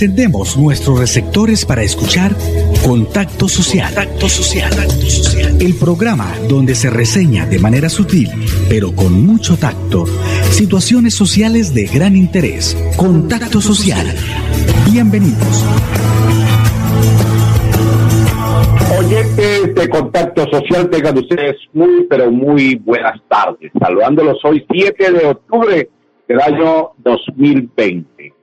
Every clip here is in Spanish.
Encendemos nuestros receptores para escuchar Contacto Social. Contacto Social. El programa donde se reseña de manera sutil, pero con mucho tacto, situaciones sociales de gran interés. Contacto Social. Bienvenidos. Oyentes de Contacto Social, tengan ustedes muy, pero muy buenas tardes. Saludándolos hoy 7 de octubre del año 2020.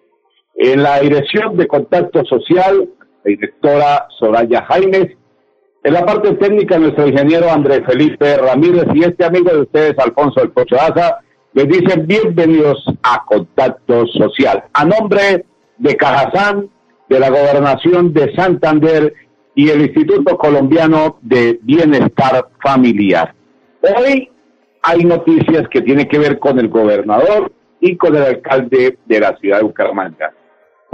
En la dirección de Contacto Social, la directora Soraya Jaimes, en la parte técnica nuestro ingeniero Andrés Felipe Ramírez y este amigo de ustedes, Alfonso El Pocho Asa, les dicen bienvenidos a Contacto Social. A nombre de Cajazán, de la Gobernación de Santander y el Instituto Colombiano de Bienestar Familiar. Hoy hay noticias que tienen que ver con el gobernador y con el alcalde de la ciudad de Bucaramanga.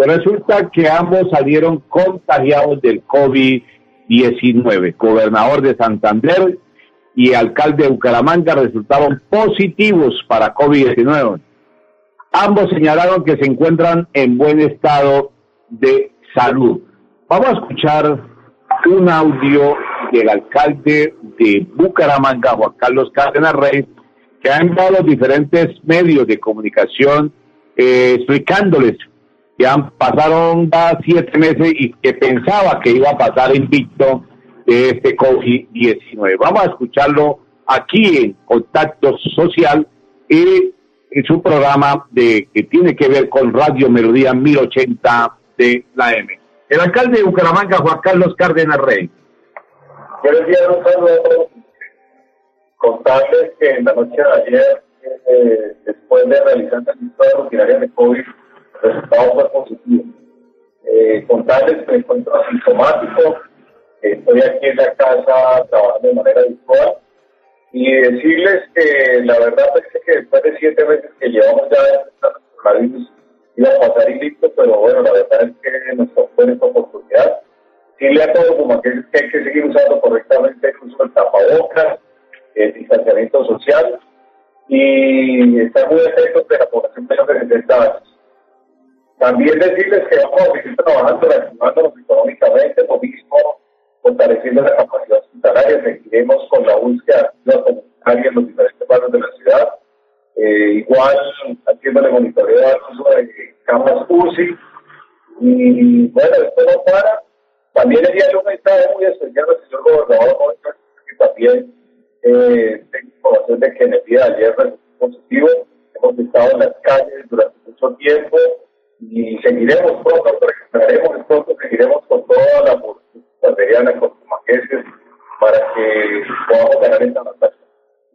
Pues resulta que ambos salieron contagiados del COVID-19. Gobernador de Santander y alcalde de Bucaramanga resultaron positivos para COVID-19. Ambos señalaron que se encuentran en buen estado de salud. Vamos a escuchar un audio del alcalde de Bucaramanga, Juan Carlos Cárdenas Rey, que ha enviado los diferentes medios de comunicación eh, explicándoles pasaron ya siete meses y que pensaba que iba a pasar invicto de este COVID-19. Vamos a escucharlo aquí en Contacto Social y en su programa de que tiene que ver con Radio Melodía 1080 de la M. El alcalde de Bucaramanga, Juan Carlos Cárdenas Rey. Buenos días, un saludo Contarles que en la noche de ayer, eh, después de realizar la lista rutinaria de COVID, el resultado fue positivo. Eh, me encuentro asintomático, estoy aquí en la casa trabajando de manera virtual y decirles que la verdad es que después de siete meses que llevamos ya coronavirus iba a pasar y listo, pero bueno, la verdad es que nos tocó esta oportunidad. Decirle a todos como que, hay que seguir usando correctamente el uso del tapabocas, el distanciamiento social y estar muy atentos de la población de los 60 años. También decirles que vamos a seguir trabajando, reactivándonos económicamente, lo mismo, fortaleciendo la capacidad hospitalaria, seguiremos con la búsqueda comunitaria en los diferentes barrios de la ciudad, eh, igual haciéndole monitoreo al uso de camas UCI, y bueno, esto no para. También de un mensaje muy especial al señor gobernador, que también eh, tengo información de que en el día de ayer resultó positivo. Hemos estado en las calles durante mucho tiempo y seguiremos pronto, recuperaremos pronto, seguiremos con toda la material con maqueses para que podamos ganar esta batalla.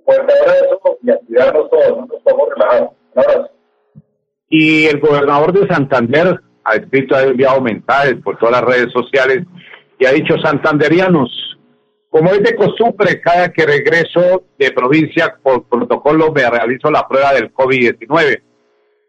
Fuerte abrazo y a cuidarnos todos, no nos podemos relajar. Un abrazo. Y el gobernador de Santander ha escrito, ha enviado mensajes por todas las redes sociales y ha dicho santanderianos, como es de costumbre, cada que regreso de provincia por protocolo me realizo la prueba del COVID-19.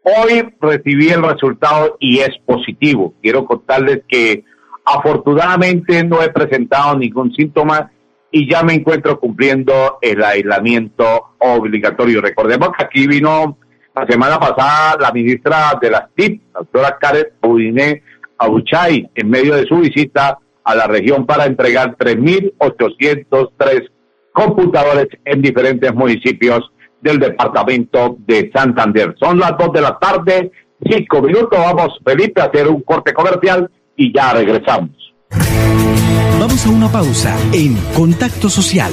Hoy recibí el resultado y es positivo. Quiero contarles que afortunadamente no he presentado ningún síntoma y ya me encuentro cumpliendo el aislamiento obligatorio. Recordemos que aquí vino la semana pasada la ministra de las TIP, la doctora Karen Audiné Abuchay, en medio de su visita a la región para entregar 3.803 computadores en diferentes municipios del departamento de Santander. Son las 2 de la tarde, cinco minutos. Vamos, Felipe, a hacer un corte comercial y ya regresamos. Vamos a una pausa en Contacto Social.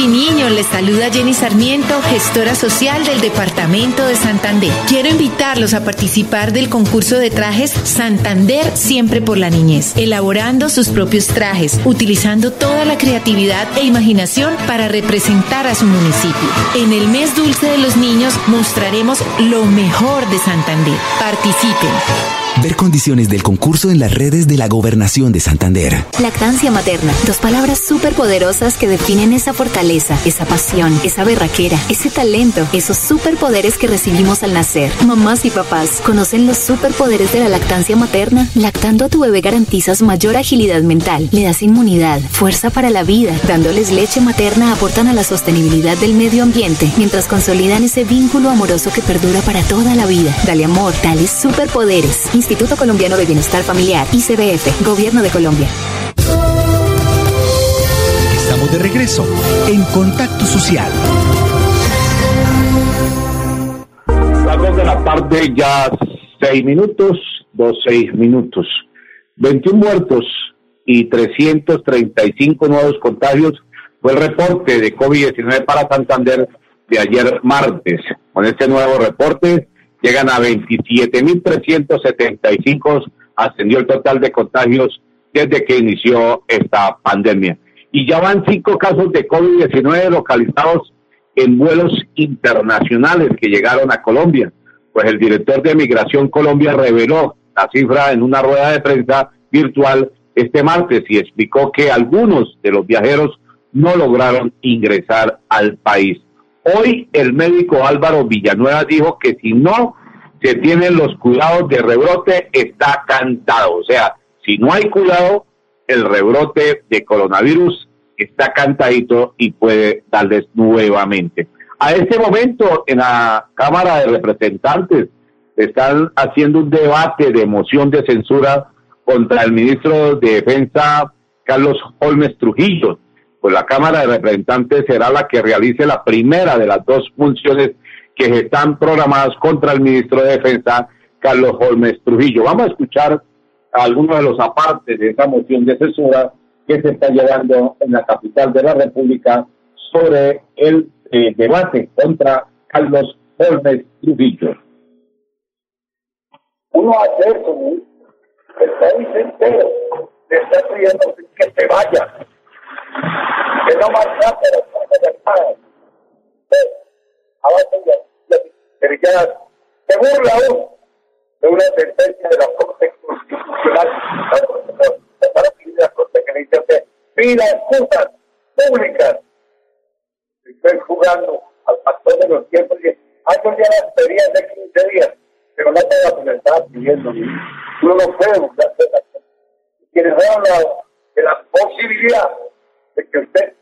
y niños, les saluda Jenny Sarmiento, gestora social del Departamento de Santander. Quiero invitarlos a participar del concurso de trajes Santander Siempre por la Niñez, elaborando sus propios trajes, utilizando toda la creatividad e imaginación para representar a su municipio. En el mes dulce de los niños mostraremos lo mejor de Santander. Participen. Ver condiciones del concurso en las redes de la Gobernación de Santander. Lactancia materna. Dos palabras súper poderosas que definen esa fortaleza, esa pasión, esa berraquera, ese talento, esos superpoderes que recibimos al nacer. Mamás y papás, ¿conocen los superpoderes de la lactancia materna? Lactando a tu bebé garantizas mayor agilidad mental, le das inmunidad, fuerza para la vida. Dándoles leche materna aportan a la sostenibilidad del medio ambiente, mientras consolidan ese vínculo amoroso que perdura para toda la vida. Dale amor, dale superpoderes. Instituto Colombiano de Bienestar Familiar, ICBF, Gobierno de Colombia. Estamos de regreso en Contacto Social. Las de la tarde, ya seis minutos, dos seis minutos. 21 muertos y 335 nuevos contagios fue el reporte de COVID-19 para Santander de ayer martes. Con este nuevo reporte, llegan a 27.375, ascendió el total de contagios desde que inició esta pandemia. Y ya van cinco casos de COVID-19 localizados en vuelos internacionales que llegaron a Colombia. Pues el director de Migración Colombia reveló la cifra en una rueda de prensa virtual este martes y explicó que algunos de los viajeros no lograron ingresar al país. Hoy el médico Álvaro Villanueva dijo que si no se tienen los cuidados de rebrote, está cantado. O sea, si no hay cuidado, el rebrote de coronavirus está cantadito y puede darles nuevamente. A este momento, en la Cámara de Representantes, están haciendo un debate de moción de censura contra el ministro de Defensa, Carlos Holmes Trujillo pues la Cámara de Representantes será la que realice la primera de las dos funciones que están programadas contra el ministro de Defensa, Carlos Holmes Trujillo. Vamos a escuchar algunos de los apartes de esa moción de censura que se está llevando en la capital de la República sobre el eh, debate contra Carlos Holmes Trujillo. Uno ayer, país entero está pidiendo que se vaya que no más rápido se burla aún de una sentencia de la Corte Constitucional. Para pedir la Corte que le excusas públicas estoy jugando al factor de los tiempos y hay un día las pedías de 15 días pero no todas se me estaba pidiendo. No puede buscarse quienes han hablado de la posibilidad que usted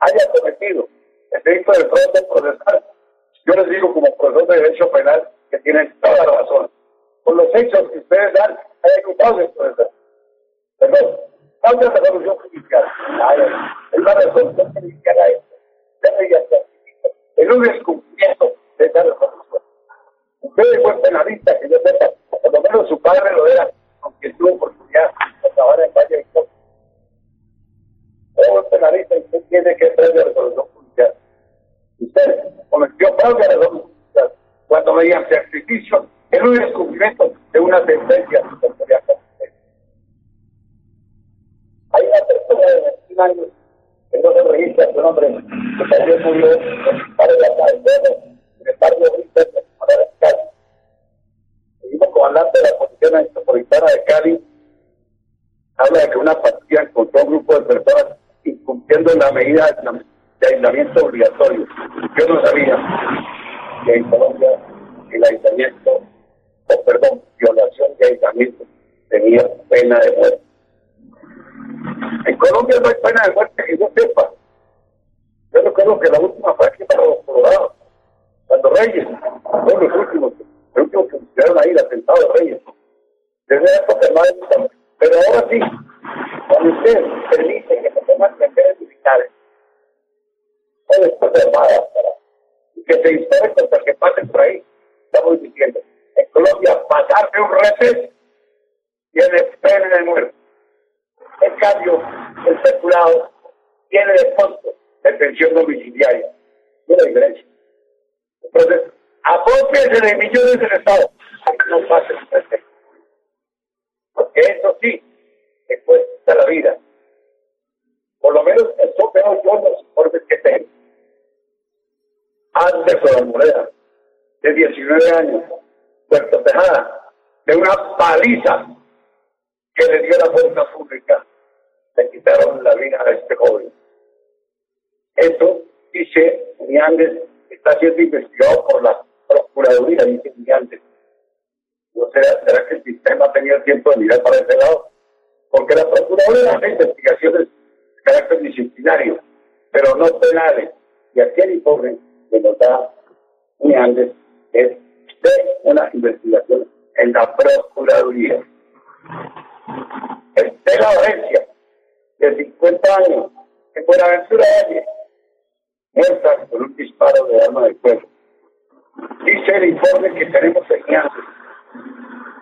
haya cometido el delito de fraude procesal. Yo les digo como profesor de Derecho Penal que tienen toda la razón. Por los hechos que ustedes dan, hay ejecutado procesal. Perdón, falta de resolución judicial. Es la resolución judicial a esto. En un descubrimiento de esa resolución. Usted es buen penalista, que yo sepa, por lo menos su padre lo era, aunque tuvo oportunidad de trabajar en Valle de todo penalista usted tiene que ser de resolución judicial. Usted cometió fraude la resolución judicial cuando mediante sacrificio en un descubrimiento de una sentencia Hay una persona de 21 años que no se registra su nombre, que también murió para la calle en el barrio de para la. El mismo comandante de la Policía Metropolitana de Cali habla de que una partida encontró un grupo de personas incumpliendo la medida de aislamiento obligatorio. Yo no sabía que en Colombia el aislamiento, o perdón, violación de aislamiento tenía pena de muerte. En Colombia no hay pena de muerte que yo sepa. Yo no creo que la última fue aquí para los colorados. Cuando Reyes, son los últimos, los últimos que pusieron ahí, el atentado de Reyes. Desde la época Pero ahora sí, cuando usted permite que militares después de armadas que se disparen contra que pasen por ahí, estamos diciendo, en Colombia pasarse un reces tiene pena de muerte. En cambio, el circulado tiene de costo de pensión domiciliaria. Una iglesia. Entonces, apópiense de millones del Estado. No pasen un Porque eso sí, después de la vida. Por lo menos eso veo yo los informes que tengo. Antes de la moneda, de 19 años, Puerto Tejada, de una paliza que le dio la fuerza pública. Le quitaron la vida a este joven. Esto, dice Miandes, está siendo investigado por la Procuraduría, dice Miandes. ¿No será, será que el sistema tenía tiempo de mirar para ese lado? Porque la Procuraduría hace investigaciones carácter disciplinario, pero no penales. Y aquí el informe que nos da Miandes es de una investigación en la Procuraduría. Estela Valencia, de 50 años, en Buenaventura Valle, muerta por un disparo de arma de fuego. Dice el informe que tenemos en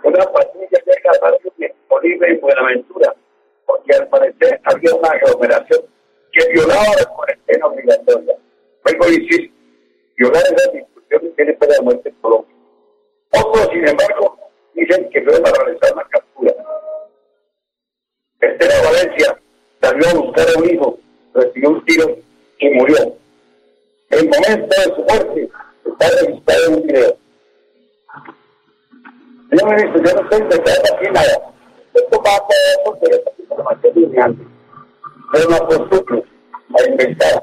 Una patrulla llega a barrio disponible en Buenaventura, porque al parecer había una aglomeración que violaba la cuarentena obligatoria. Vengo a violar esa discusión tiene pena de muerte en Colombia. Otros, sin embargo, dicen que a realizar una captura. Estela Valencia salió a buscar a un hijo, recibió un tiro y murió. El momento de su muerte está registrado en un video. Señor ministro, yo no estoy inventando aquí nada. Esto va a poder antes. Pero no acostumbro a inventar.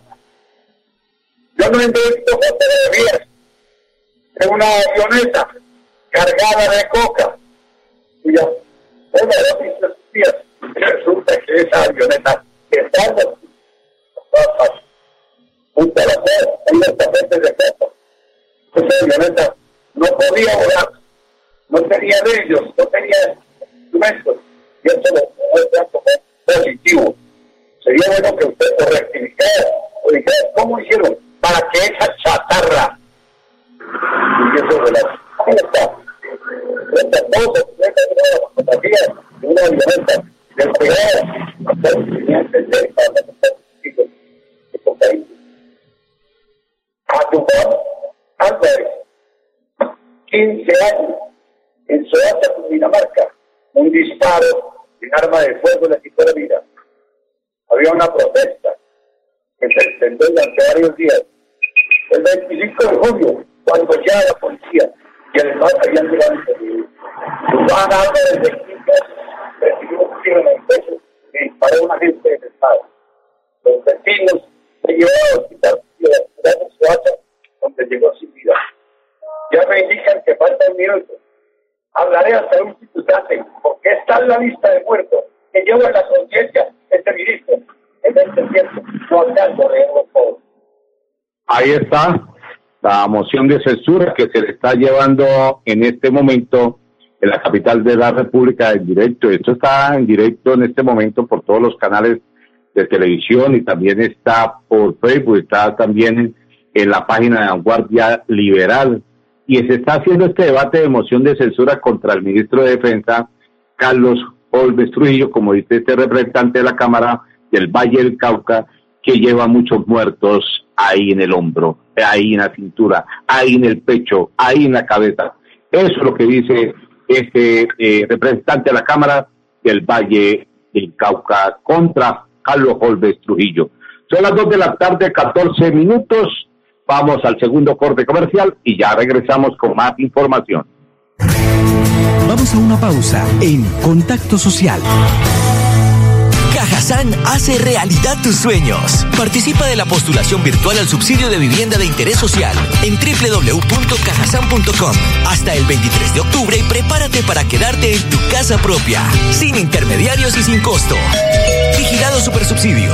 Yo no invento fotografías de una avioneta cargada de coca. Y de las días, resulta que esa avioneta está en flor, en los tapetes de coca. Esa avioneta no podía volar, no tenía ellos, no tenía instrumentos, y eso lo muestra como positivo. Sería bueno que usted lo rectificara o dijera, ¿cómo hicieron para que esa chatarra y eso de las ¿Cómo está? Esta cosa, esta es una fotografía de una hasta Hasta instante, porque está en la lista de muertos que lleva en la conciencia este ministro. En este tiempo no alcanzo a leerlo todo. Ahí está la moción de censura que se le está llevando en este momento en la capital de la República en directo. Esto está en directo en este momento por todos los canales de televisión y también está por Facebook, está también en, la página de Vanguardia Liberal. Y se está haciendo este debate de moción de censura contra el ministro de Defensa, Carlos Olves Trujillo, como dice este representante de la Cámara del Valle del Cauca, que lleva muchos muertos ahí en el hombro, ahí en la cintura, ahí en el pecho, ahí en la cabeza. Eso es lo que dice este eh, representante de la Cámara del Valle del Cauca contra Carlos Holves Trujillo. Son las dos de la tarde, 14 minutos. Vamos al segundo corte comercial y ya regresamos con más información. Vamos a una pausa en Contacto Social. Cajazán hace realidad tus sueños. Participa de la postulación virtual al subsidio de vivienda de interés social en www.cajazán.com hasta el 23 de octubre y prepárate para quedarte en tu casa propia, sin intermediarios y sin costo. Vigilado Supersubsidio.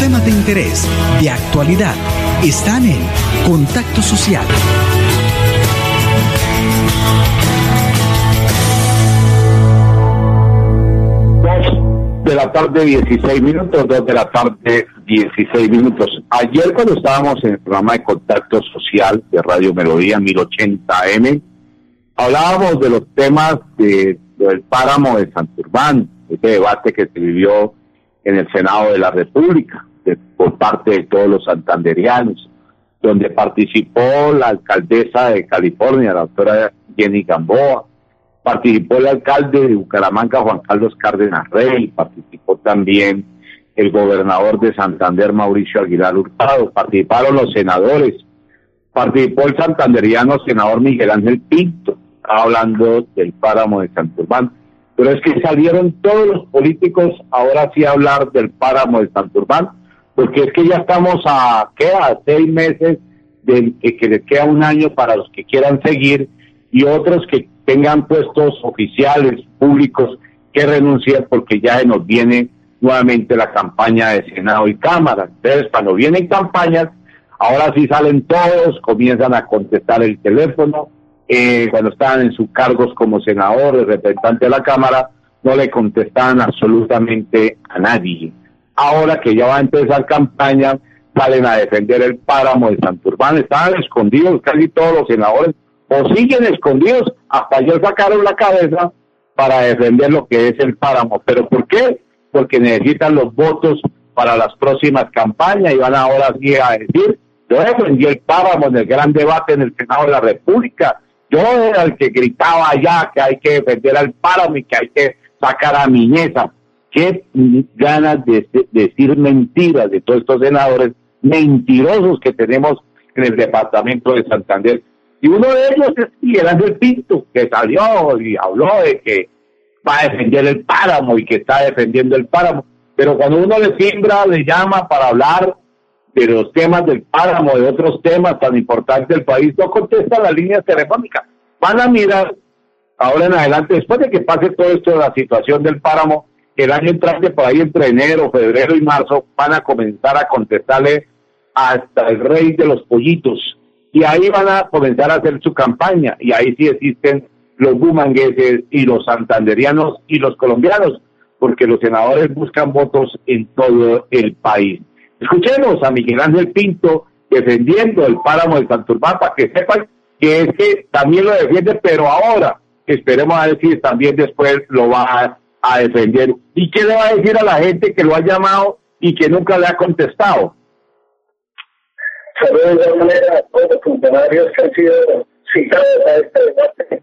Temas de interés, de actualidad, están en Contacto Social. de la tarde 16 minutos, dos de la tarde 16 minutos. Ayer cuando estábamos en el programa de contacto social de Radio Melodía 1080M, hablábamos de los temas de, del páramo de Santurbán, ese debate que se vivió en el Senado de la República por parte de todos los santanderianos, donde participó la alcaldesa de California, la doctora Jenny Gamboa, participó el alcalde de Bucaramanga, Juan Carlos Cárdenas Rey, participó también el gobernador de Santander, Mauricio Aguilar Hurtado, participaron los senadores, participó el santanderiano senador Miguel Ángel Pinto, hablando del páramo de Santurbán. Pero es que salieron todos los políticos ahora sí a hablar del páramo de Santurbán, porque es que ya estamos a, ¿qué? A seis meses de que, les queda un año para los que quieran seguir y otros que tengan puestos oficiales, públicos, que renuncien porque ya nos viene nuevamente la campaña de Senado y Cámara. Entonces, cuando vienen campañas, ahora sí salen todos, comienzan a contestar el teléfono. Eh, cuando estaban en sus cargos como senador, representante de la Cámara, no le contestaban absolutamente a nadie. Ahora que ya va a empezar campaña, salen a defender el páramo de Santurbán. Estaban escondidos casi todos los senadores o siguen escondidos. Hasta ayer sacaron la cabeza para defender lo que es el páramo. ¿Pero por qué? Porque necesitan los votos para las próximas campañas y van ahora sí a decir, yo defendí el páramo en el gran debate en el Senado de la República. Yo era el que gritaba allá que hay que defender al páramo y que hay que sacar a Miñeza. Qué ganas de decir mentiras de todos estos senadores mentirosos que tenemos en el departamento de Santander. Y uno de ellos es Miguel Ángel Pinto, que salió y habló de que va a defender el páramo y que está defendiendo el páramo. Pero cuando uno le simbra, le llama para hablar de los temas del páramo, de otros temas tan importantes del país, no contesta las líneas telefónicas. Van a mirar ahora en adelante, después de que pase todo esto de la situación del páramo, el año entrante, por ahí entre enero, febrero y marzo, van a comenzar a contestarle hasta el rey de los pollitos, y ahí van a comenzar a hacer su campaña y ahí sí existen los bumangueses y los santanderianos y los colombianos, porque los senadores buscan votos en todo el país. Escuchemos a Miguel Ángel Pinto defendiendo el páramo de Santurbán para que sepan que es también lo defiende, pero ahora esperemos a decir también después lo va a defender. ¿Y qué le va a decir a la gente que lo ha llamado y que nunca le ha contestado? Saludos de alguna manera a todos los funcionarios que han sido citados a este debate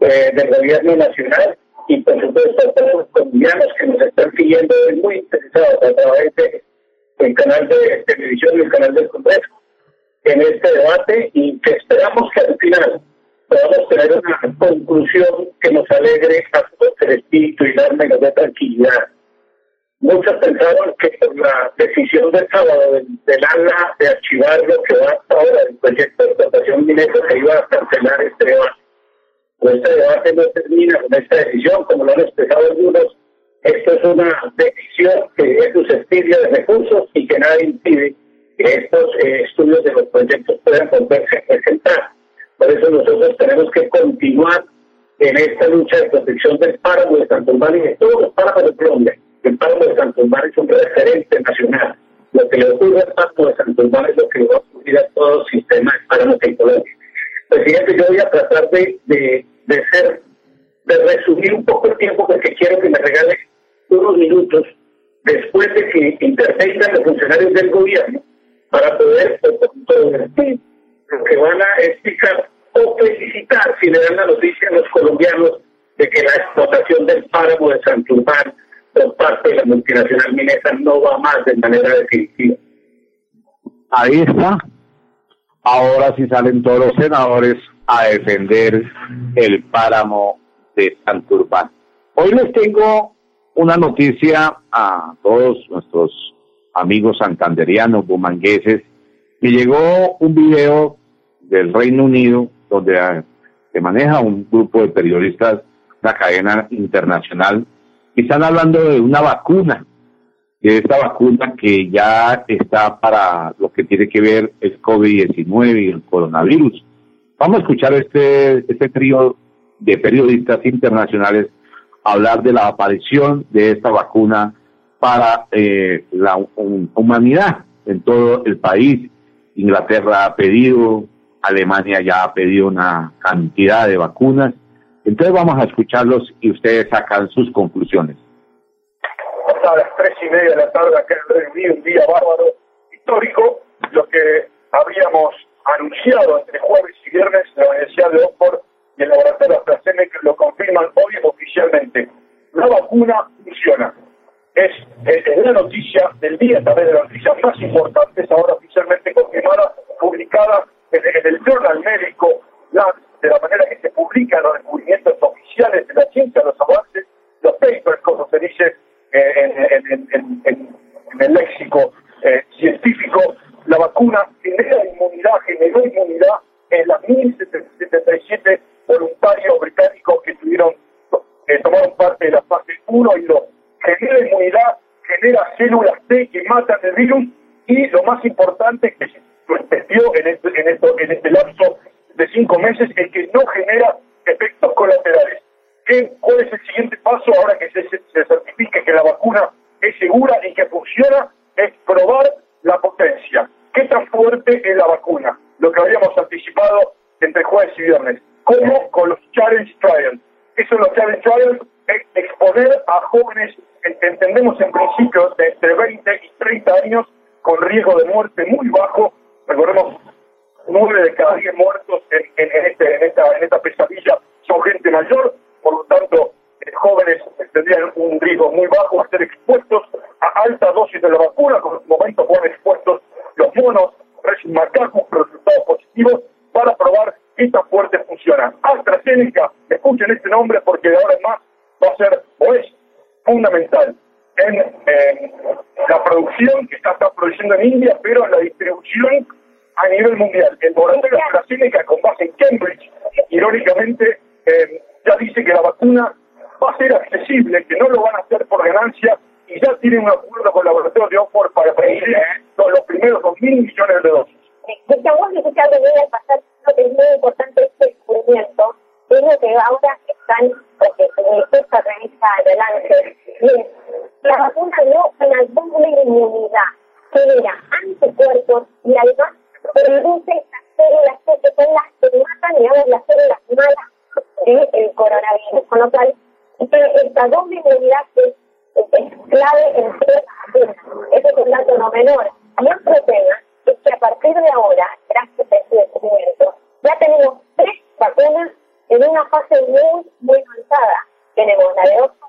eh, del gobierno nacional y por supuesto a todos los colombianos que nos están siguiendo muy interesados a través del canal de televisión y el canal del Congreso en este debate y que esperamos que al final podamos tener una conclusión que nos alegre a todos el espíritu y darnos de tranquilidad Muchos pensaron que por la decisión del sábado del, del ANLA de archivar lo que va hasta ahora el proyecto de explotación minera se iba a cancelar este debate. Pero este debate no termina con esta decisión, como lo han expresado algunos. Esto es una decisión que es susceptible de recursos y que nada impide que estos eh, estudios de los proyectos puedan volverse a presentar. Por eso nosotros tenemos que continuar en esta lucha de protección del páramo de Santo y de todos los páramos de Colombia el páramo de Santurbán es un referente nacional. Lo que le ocurre al Ahí está. Ahora sí salen todos los senadores a defender el páramo de Santurbán. Hoy les tengo una noticia a todos nuestros amigos santanderianos, bumangueses, que llegó un video del Reino Unido donde se maneja un grupo de periodistas, una cadena internacional, y están hablando de una vacuna, esta vacuna que ya está para lo que tiene que ver el COVID-19 y el coronavirus. Vamos a escuchar este, este trío de periodistas internacionales hablar de la aparición de esta vacuna para eh, la humanidad en todo el país. Inglaterra ha pedido, Alemania ya ha pedido una cantidad de vacunas. Entonces vamos a escucharlos y ustedes sacan sus conclusiones. Hasta las tres y media de la tarde acá en Reino Unido, un día bárbaro, histórico, lo que habíamos anunciado entre jueves y viernes la Universidad de Oxford y el laboratorio AstraZeneca lo confirman hoy oficialmente. La vacuna funciona. Es, es, la noticia del día, también de las noticias más importantes, ahora oficialmente confirmada, publicada en, el Journal Médico, de la manera que se publican los descubrimientos oficiales de la ciencia, los avances, los papers, como se dice eh, en, el léxico eh, científico, la vacuna genera inmunidad, generó inmunidad en las 1077 voluntarios británicos que tuvieron, que tomaron parte de la fase 1 y 2. Genera inmunidad, genera células T que matan el virus y lo más importante que se testió en este, en, esto, en este lapso de cinco meses es que no genera efectos colaterales. ¿Qué, ¿Cuál es el siguiente paso ahora que se, se certifique que la vacuna es segura y que funciona? Es probar la potencia. ¿Qué tan fuerte es la vacuna? Lo que habíamos anticipado entre jueves y viernes como con los challenge trials. Eso los challenge trials es exponer a jóvenes, entendemos en principio, de entre 20 y 30 años, con riesgo de muerte muy bajo. Recordemos, 9 de cada 10 muertos en, este, en, esta, en esta pesadilla son gente mayor, por lo tanto, eh, jóvenes tendrían un riesgo muy bajo a ser expuestos a alta dosis de la vacuna, como en este momento fueron expuestos los monos, macacos, resultados positivos, para probar esta fuerte AstraZeneca, escuchen este nombre porque de ahora en más va a ser o es fundamental en la producción que está, está, produciendo en India, pero en la distribución a nivel mundial. El laboratorio AstraZeneca con base en Cambridge, irónicamente, eh, ya dice que la vacuna va a ser accesible, que no lo van a hacer por ganancia y ya tienen un acuerdo con el laboratorio de Oxford para producir los primeros 2.000 millones de dosis. Estamos necesitando pasar que es muy importante este descubrimiento es lo que ahora están, porque esta revista adelante, bien, la vacuna dio una doble inmunidad, genera anticuerpos y además produce estas células que son las que matan, digamos, las células malas del coronavirus, con lo cual esta doble inmunidad es, es clave en la vacunas. Ese es un dato no menor. Y otro tema es que a partir de ahora, gracias a este descubrimiento, ya tenemos tres vacunas en una fase muy, muy avanzada. Tenemos la de Oxford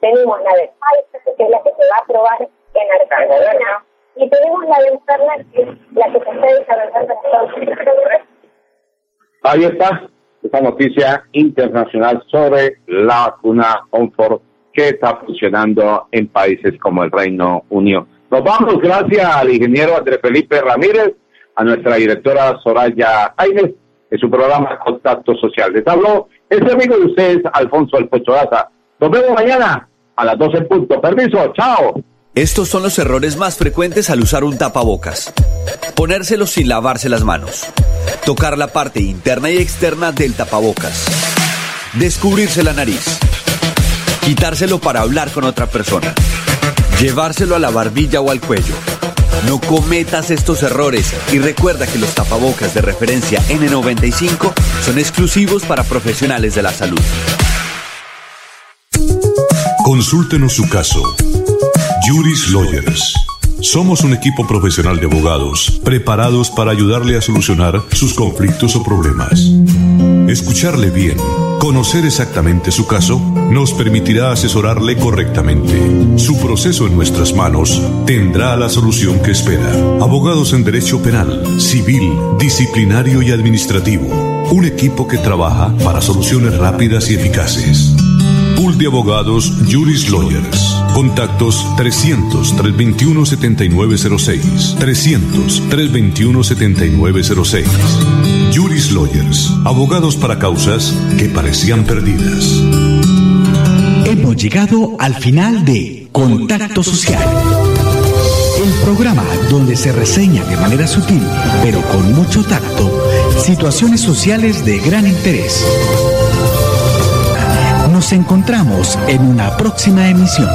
tenemos la de Pfizer, que es la que se va a probar en Argentina, y tenemos la de Moderna, que es la que se está desarrollando en Estados Unidos. Ahí está esta noticia internacional sobre la vacuna Oxford que está funcionando en países como el Reino Unido. Nos vamos gracias al ingeniero Andrés Felipe Ramírez a nuestra directora Soraya Aines en su programa Contacto Social. Les habló este amigo de ustedes, Alfonso Daza. Nos vemos mañana a las 12 en punto. Permiso, chao. Estos son los errores más frecuentes al usar un tapabocas. Ponérselo sin lavarse las manos. Tocar la parte interna y externa del tapabocas. Descubrirse la nariz. Quitárselo para hablar con otra persona. Llevárselo a la barbilla o al cuello no cometas estos errores y recuerda que los tapabocas de referencia N95 son exclusivos para profesionales de la salud. Consúltenos su caso. Juris Lawyers. Somos un equipo profesional de abogados preparados para ayudarle a solucionar sus conflictos o problemas. Escucharle bien, conocer exactamente su caso, nos permitirá asesorarle correctamente. Su proceso en nuestras manos tendrá la solución que espera. Abogados en Derecho Penal, Civil, Disciplinario y Administrativo. Un equipo que trabaja para soluciones rápidas y eficaces. Pool de abogados Juris Lawyers. Contactos 300-321-7906. 300-321-7906. Juris Lawyers. Abogados para causas que parecían perdidas. Hemos llegado al final de Contacto Social. El programa donde se reseña de manera sutil, pero con mucho tacto, situaciones sociales de gran interés. Nos encontramos en una próxima emisión.